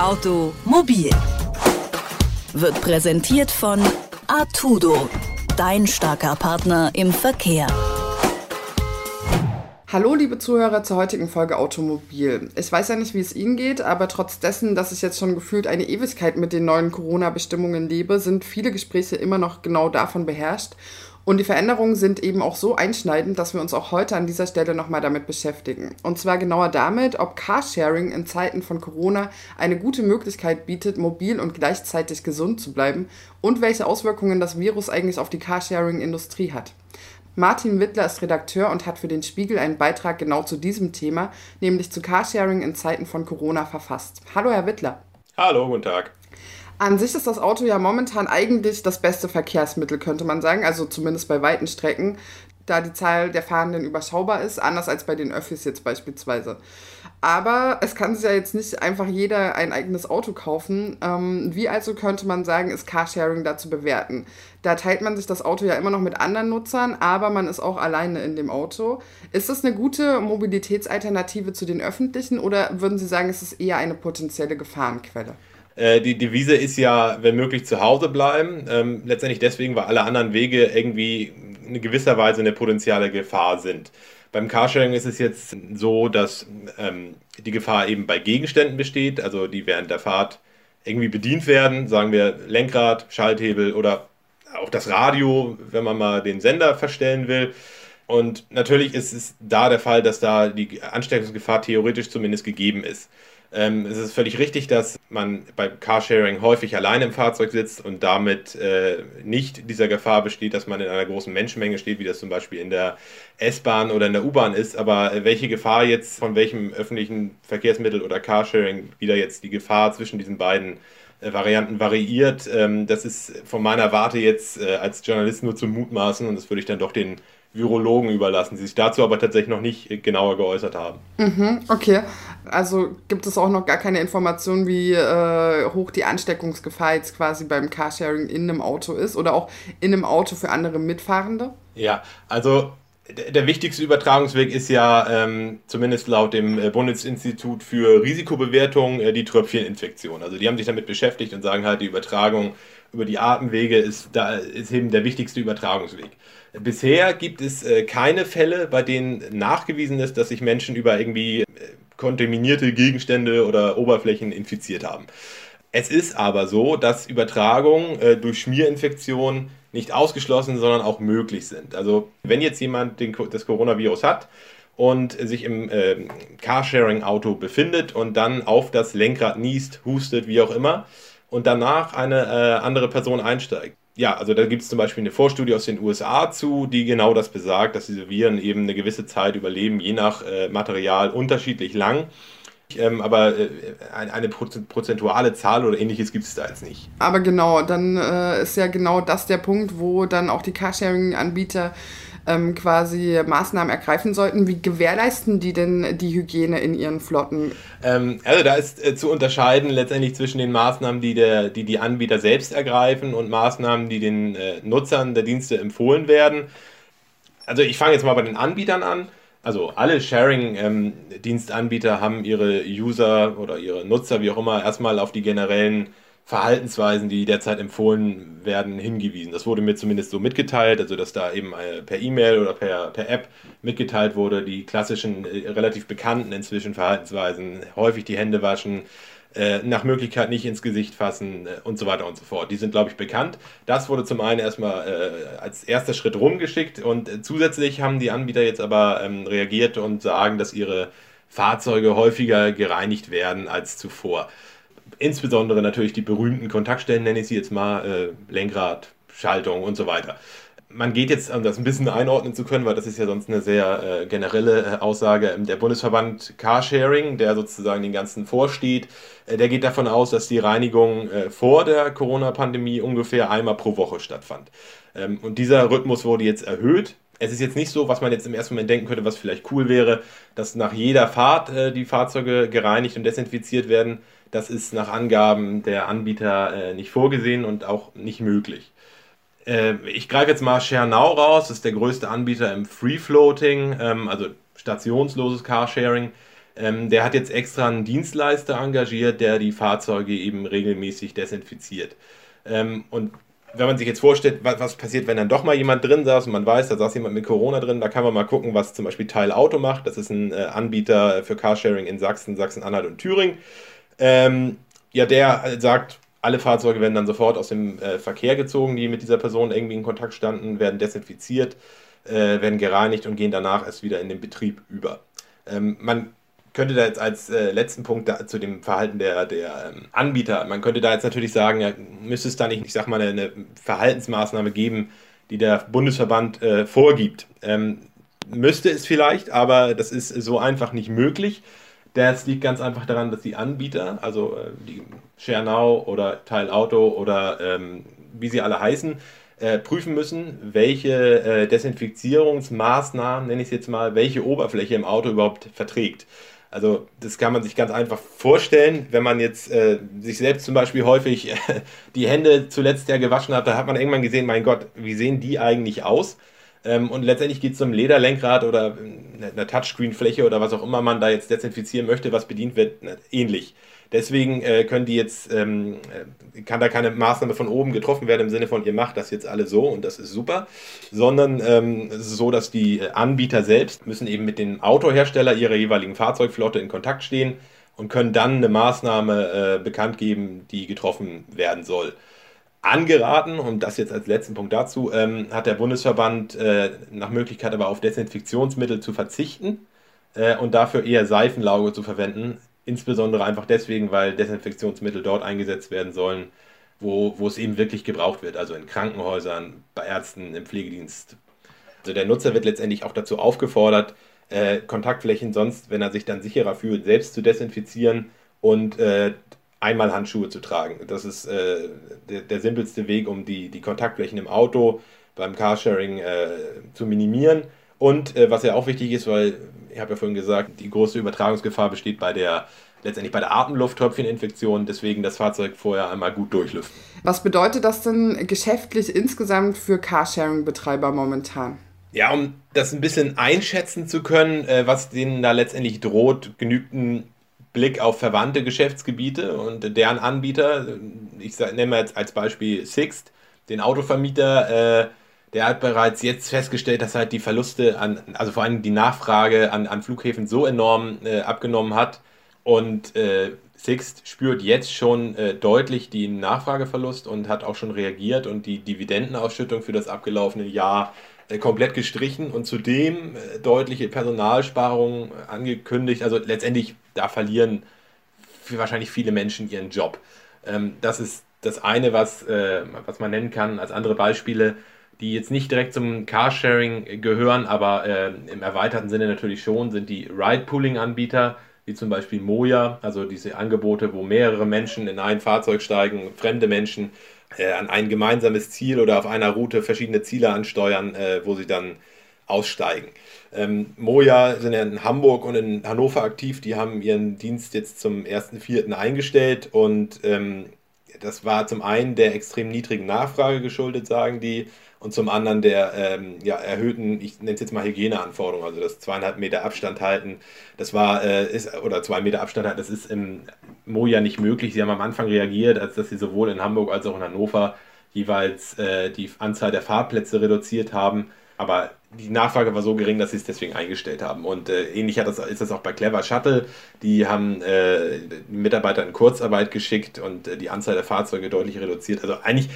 Automobil wird präsentiert von Artudo, dein starker Partner im Verkehr. Hallo, liebe Zuhörer zur heutigen Folge Automobil. Ich weiß ja nicht, wie es Ihnen geht, aber trotz dessen, dass ich jetzt schon gefühlt eine Ewigkeit mit den neuen Corona-Bestimmungen lebe, sind viele Gespräche immer noch genau davon beherrscht. Und die Veränderungen sind eben auch so einschneidend, dass wir uns auch heute an dieser Stelle nochmal damit beschäftigen. Und zwar genauer damit, ob Carsharing in Zeiten von Corona eine gute Möglichkeit bietet, mobil und gleichzeitig gesund zu bleiben und welche Auswirkungen das Virus eigentlich auf die Carsharing-Industrie hat. Martin Wittler ist Redakteur und hat für den Spiegel einen Beitrag genau zu diesem Thema, nämlich zu Carsharing in Zeiten von Corona verfasst. Hallo, Herr Wittler. Hallo, guten Tag. An sich ist das Auto ja momentan eigentlich das beste Verkehrsmittel, könnte man sagen, also zumindest bei weiten Strecken, da die Zahl der Fahrenden überschaubar ist, anders als bei den Öffis jetzt beispielsweise. Aber es kann sich ja jetzt nicht einfach jeder ein eigenes Auto kaufen. Ähm, wie also könnte man sagen, ist Carsharing da zu bewerten? Da teilt man sich das Auto ja immer noch mit anderen Nutzern, aber man ist auch alleine in dem Auto. Ist das eine gute Mobilitätsalternative zu den öffentlichen oder würden Sie sagen, es ist eher eine potenzielle Gefahrenquelle? Äh, die Devise ist ja, wenn möglich, zu Hause bleiben. Ähm, letztendlich deswegen, weil alle anderen Wege irgendwie in gewisser Weise eine potenzielle Gefahr sind. Beim Carsharing ist es jetzt so, dass ähm, die Gefahr eben bei Gegenständen besteht, also die während der Fahrt irgendwie bedient werden, sagen wir Lenkrad, Schalthebel oder auch das Radio, wenn man mal den Sender verstellen will. Und natürlich ist es da der Fall, dass da die Ansteckungsgefahr theoretisch zumindest gegeben ist. Ähm, es ist völlig richtig, dass man beim Carsharing häufig allein im Fahrzeug sitzt und damit äh, nicht dieser Gefahr besteht, dass man in einer großen Menschenmenge steht, wie das zum Beispiel in der S-Bahn oder in der U-Bahn ist. Aber äh, welche Gefahr jetzt von welchem öffentlichen Verkehrsmittel oder Carsharing wieder jetzt die Gefahr zwischen diesen beiden äh, Varianten variiert, ähm, das ist von meiner Warte jetzt äh, als Journalist nur zu mutmaßen und das würde ich dann doch den Virologen überlassen, die sich dazu aber tatsächlich noch nicht genauer geäußert haben. Mhm, okay. Also gibt es auch noch gar keine Informationen, wie äh, hoch die Ansteckungsgefahr jetzt quasi beim Carsharing in einem Auto ist oder auch in einem Auto für andere Mitfahrende? Ja, also der wichtigste Übertragungsweg ist ja ähm, zumindest laut dem äh, Bundesinstitut für Risikobewertung äh, die Tröpfcheninfektion. Also die haben sich damit beschäftigt und sagen halt, die Übertragung über die Atemwege ist, da, ist eben der wichtigste Übertragungsweg. Bisher gibt es äh, keine Fälle, bei denen nachgewiesen ist, dass sich Menschen über irgendwie äh, kontaminierte Gegenstände oder Oberflächen infiziert haben. Es ist aber so, dass Übertragungen äh, durch Schmierinfektionen nicht ausgeschlossen, sondern auch möglich sind. Also wenn jetzt jemand den, das Coronavirus hat und sich im äh, Carsharing-Auto befindet und dann auf das Lenkrad niest, hustet, wie auch immer, und danach eine äh, andere Person einsteigt. Ja, also da gibt es zum Beispiel eine Vorstudie aus den USA zu, die genau das besagt, dass diese Viren eben eine gewisse Zeit überleben, je nach äh, Material unterschiedlich lang. Ähm, aber äh, eine prozentuale Zahl oder ähnliches gibt es da jetzt nicht. Aber genau, dann äh, ist ja genau das der Punkt, wo dann auch die Carsharing-Anbieter ähm, quasi Maßnahmen ergreifen sollten. Wie gewährleisten die denn die Hygiene in ihren Flotten? Ähm, also da ist äh, zu unterscheiden letztendlich zwischen den Maßnahmen, die, der, die die Anbieter selbst ergreifen und Maßnahmen, die den äh, Nutzern der Dienste empfohlen werden. Also ich fange jetzt mal bei den Anbietern an. Also alle Sharing-Dienstanbieter haben ihre User oder ihre Nutzer, wie auch immer, erstmal auf die generellen Verhaltensweisen, die derzeit empfohlen werden, hingewiesen. Das wurde mir zumindest so mitgeteilt, also dass da eben äh, per E-Mail oder per, per App mitgeteilt wurde, die klassischen, äh, relativ bekannten inzwischen Verhaltensweisen, häufig die Hände waschen, äh, nach Möglichkeit nicht ins Gesicht fassen und so weiter und so fort. Die sind, glaube ich, bekannt. Das wurde zum einen erstmal äh, als erster Schritt rumgeschickt und äh, zusätzlich haben die Anbieter jetzt aber ähm, reagiert und sagen, dass ihre Fahrzeuge häufiger gereinigt werden als zuvor insbesondere natürlich die berühmten Kontaktstellen, nenne ich sie jetzt mal, äh, Lenkrad, Schaltung und so weiter. Man geht jetzt, um das ein bisschen einordnen zu können, weil das ist ja sonst eine sehr äh, generelle äh, Aussage, der Bundesverband Carsharing, der sozusagen den ganzen vorsteht, äh, der geht davon aus, dass die Reinigung äh, vor der Corona-Pandemie ungefähr einmal pro Woche stattfand. Ähm, und dieser Rhythmus wurde jetzt erhöht es ist jetzt nicht so, was man jetzt im ersten Moment denken könnte, was vielleicht cool wäre, dass nach jeder Fahrt äh, die Fahrzeuge gereinigt und desinfiziert werden. Das ist nach Angaben der Anbieter äh, nicht vorgesehen und auch nicht möglich. Äh, ich greife jetzt mal Schernau raus, das ist der größte Anbieter im Free Floating, ähm, also stationsloses Carsharing. Ähm, der hat jetzt extra einen Dienstleister engagiert, der die Fahrzeuge eben regelmäßig desinfiziert. Ähm, und wenn man sich jetzt vorstellt, was, was, passiert, wenn dann doch mal jemand drin saß und man weiß, da saß jemand mit Corona drin, da kann man mal gucken, was zum Beispiel Teil Auto macht. Das ist ein äh, Anbieter für Carsharing in Sachsen, Sachsen-Anhalt und Thüringen. Ähm, ja, der sagt, alle Fahrzeuge werden dann sofort aus dem äh, Verkehr gezogen, die mit dieser Person irgendwie in Kontakt standen, werden desinfiziert, äh, werden gereinigt und gehen danach erst wieder in den Betrieb über. Ähm, man könnte da jetzt als äh, letzten Punkt da, zu dem Verhalten der, der ähm, Anbieter, man könnte da jetzt natürlich sagen, ja, müsste es da nicht, ich sag mal, eine, Verhaltensmaßnahme geben, die der Bundesverband äh, vorgibt. Ähm, müsste es vielleicht, aber das ist so einfach nicht möglich. Das liegt ganz einfach daran, dass die Anbieter, also äh, die ShareNow oder Teilauto oder ähm, wie sie alle heißen, äh, prüfen müssen, welche äh, Desinfizierungsmaßnahmen, nenne ich es jetzt mal, welche Oberfläche im Auto überhaupt verträgt. Also das kann man sich ganz einfach vorstellen, wenn man jetzt äh, sich selbst zum Beispiel häufig äh, die Hände zuletzt ja gewaschen hat, da hat man irgendwann gesehen, mein Gott, wie sehen die eigentlich aus? Ähm, und letztendlich geht es um Lederlenkrad oder eine Touchscreen-Fläche oder was auch immer man da jetzt desinfizieren möchte, was bedient wird, ähnlich. Deswegen äh, können die jetzt, ähm, äh, kann da keine Maßnahme von oben getroffen werden im Sinne von, ihr macht das jetzt alle so und das ist super, sondern ähm, es ist so, dass die Anbieter selbst müssen eben mit dem Autohersteller ihrer jeweiligen Fahrzeugflotte in Kontakt stehen und können dann eine Maßnahme äh, bekannt geben, die getroffen werden soll. Angeraten, und das jetzt als letzten Punkt dazu, ähm, hat der Bundesverband äh, nach Möglichkeit aber auf Desinfektionsmittel zu verzichten äh, und dafür eher Seifenlauge zu verwenden. Insbesondere einfach deswegen, weil Desinfektionsmittel dort eingesetzt werden sollen, wo, wo es eben wirklich gebraucht wird, also in Krankenhäusern, bei Ärzten, im Pflegedienst. Also der Nutzer wird letztendlich auch dazu aufgefordert, äh, Kontaktflächen sonst, wenn er sich dann sicherer fühlt, selbst zu desinfizieren und äh, einmal Handschuhe zu tragen. Das ist äh, der, der, simpelste Weg, um die, die Kontaktflächen im Auto beim Carsharing äh, zu minimieren. Und äh, was ja auch wichtig ist, weil ich habe ja vorhin gesagt, die große Übertragungsgefahr besteht bei der letztendlich bei der Atemlufttröpfcheninfektion, deswegen das Fahrzeug vorher einmal gut durchlüften. Was bedeutet das denn geschäftlich insgesamt für Carsharing-Betreiber momentan? Ja, um das ein bisschen einschätzen zu können, äh, was denen da letztendlich droht, genügt ein Blick auf verwandte Geschäftsgebiete und deren Anbieter. Ich nehme jetzt als Beispiel Sixt, den Autovermieter. Äh, der hat bereits jetzt festgestellt, dass halt die Verluste an, also vor allem die Nachfrage an, an Flughäfen so enorm äh, abgenommen hat. Und äh, Sixt spürt jetzt schon äh, deutlich den Nachfrageverlust und hat auch schon reagiert und die Dividendenausschüttung für das abgelaufene Jahr äh, komplett gestrichen und zudem äh, deutliche Personalsparungen angekündigt. Also letztendlich, da verlieren wahrscheinlich viele Menschen ihren Job. Ähm, das ist das eine, was, äh, was man nennen kann. Als andere Beispiele, die jetzt nicht direkt zum Carsharing gehören, aber im erweiterten Sinne natürlich schon, sind die Ride-Pooling-Anbieter, wie zum Beispiel Moja, also diese Angebote, wo mehrere Menschen in ein Fahrzeug steigen, fremde Menschen äh, an ein gemeinsames Ziel oder auf einer Route verschiedene Ziele ansteuern, äh, wo sie dann aussteigen. Ähm, Moja sind ja in Hamburg und in Hannover aktiv, die haben ihren Dienst jetzt zum 1.4. eingestellt und ähm, das war zum einen der extrem niedrigen Nachfrage geschuldet, sagen die, und zum anderen der ähm, ja, erhöhten, ich nenne es jetzt mal Hygieneanforderungen, also das zweieinhalb Meter Abstand halten, das war, äh, ist, oder zwei Meter Abstand halten, das ist im Moja nicht möglich. Sie haben am Anfang reagiert, als dass sie sowohl in Hamburg als auch in Hannover jeweils äh, die Anzahl der Fahrplätze reduziert haben, aber die Nachfrage war so gering, dass sie es deswegen eingestellt haben. Und äh, ähnlich hat das, ist das auch bei Clever Shuttle. Die haben äh, Mitarbeiter in Kurzarbeit geschickt und äh, die Anzahl der Fahrzeuge deutlich reduziert. Also eigentlich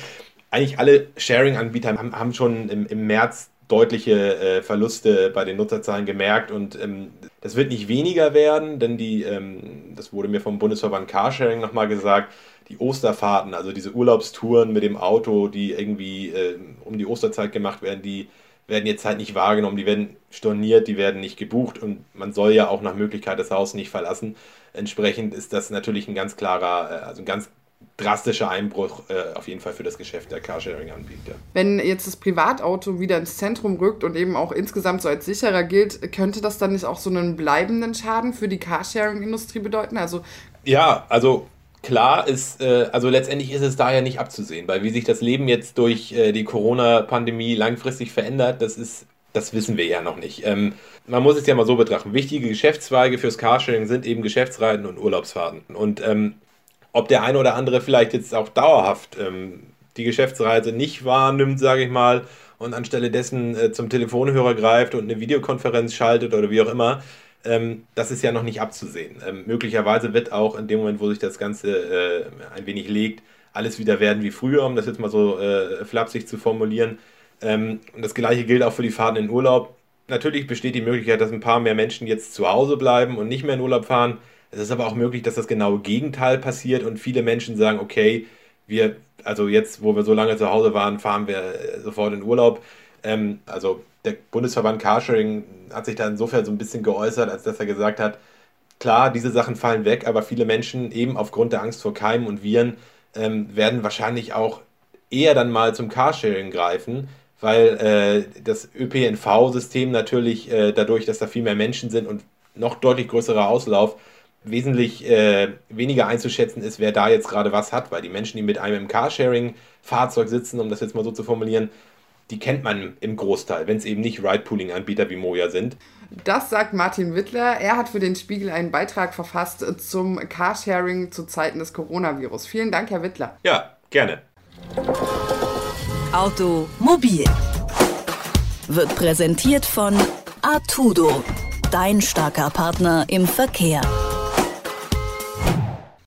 eigentlich alle Sharing-Anbieter haben, haben, schon im, im März deutliche äh, Verluste bei den Nutzerzahlen gemerkt und ähm, das wird nicht weniger werden, denn die, ähm, das wurde mir vom Bundesverband Carsharing nochmal gesagt, die Osterfahrten, also diese Urlaubstouren mit dem Auto, die irgendwie äh, um die Osterzeit gemacht werden, die werden jetzt halt nicht wahrgenommen, die werden storniert, die werden nicht gebucht und man soll ja auch nach Möglichkeit das Haus nicht verlassen. Entsprechend ist das natürlich ein ganz klarer, äh, also ein ganz drastischer Einbruch äh, auf jeden Fall für das Geschäft der Carsharing-Anbieter. Wenn jetzt das Privatauto wieder ins Zentrum rückt und eben auch insgesamt so als sicherer gilt, könnte das dann nicht auch so einen bleibenden Schaden für die Carsharing-Industrie bedeuten? Also ja, also klar ist, äh, also letztendlich ist es daher nicht abzusehen, weil wie sich das Leben jetzt durch äh, die Corona-Pandemie langfristig verändert, das ist das wissen wir ja noch nicht. Ähm, man muss es ja mal so betrachten. Wichtige Geschäftszweige fürs Carsharing sind eben Geschäftsreiten und Urlaubsfahrten. Und ähm, ob der eine oder andere vielleicht jetzt auch dauerhaft ähm, die Geschäftsreise nicht wahrnimmt, sage ich mal, und anstelle dessen äh, zum Telefonhörer greift und eine Videokonferenz schaltet oder wie auch immer, ähm, das ist ja noch nicht abzusehen. Ähm, möglicherweise wird auch in dem Moment, wo sich das Ganze äh, ein wenig legt, alles wieder werden wie früher, um das jetzt mal so äh, flapsig zu formulieren. Ähm, und das gleiche gilt auch für die Fahrten in Urlaub. Natürlich besteht die Möglichkeit, dass ein paar mehr Menschen jetzt zu Hause bleiben und nicht mehr in Urlaub fahren. Es ist aber auch möglich, dass das genaue Gegenteil passiert und viele Menschen sagen, okay, wir, also jetzt, wo wir so lange zu Hause waren, fahren wir äh, sofort in Urlaub. Ähm, also der Bundesverband Carsharing hat sich da insofern so ein bisschen geäußert, als dass er gesagt hat, klar, diese Sachen fallen weg, aber viele Menschen eben aufgrund der Angst vor Keimen und Viren ähm, werden wahrscheinlich auch eher dann mal zum Carsharing greifen, weil äh, das ÖPNV-System natürlich äh, dadurch, dass da viel mehr Menschen sind und noch deutlich größerer Auslauf, wesentlich äh, weniger einzuschätzen ist, wer da jetzt gerade was hat, weil die Menschen, die mit einem im Carsharing-Fahrzeug sitzen, um das jetzt mal so zu formulieren, die kennt man im Großteil, wenn es eben nicht Ride-Pooling-Anbieter wie Moja sind. Das sagt Martin Wittler. Er hat für den Spiegel einen Beitrag verfasst zum Carsharing zu Zeiten des Coronavirus. Vielen Dank, Herr Wittler. Ja, gerne. Automobil wird präsentiert von Artudo, dein starker Partner im Verkehr.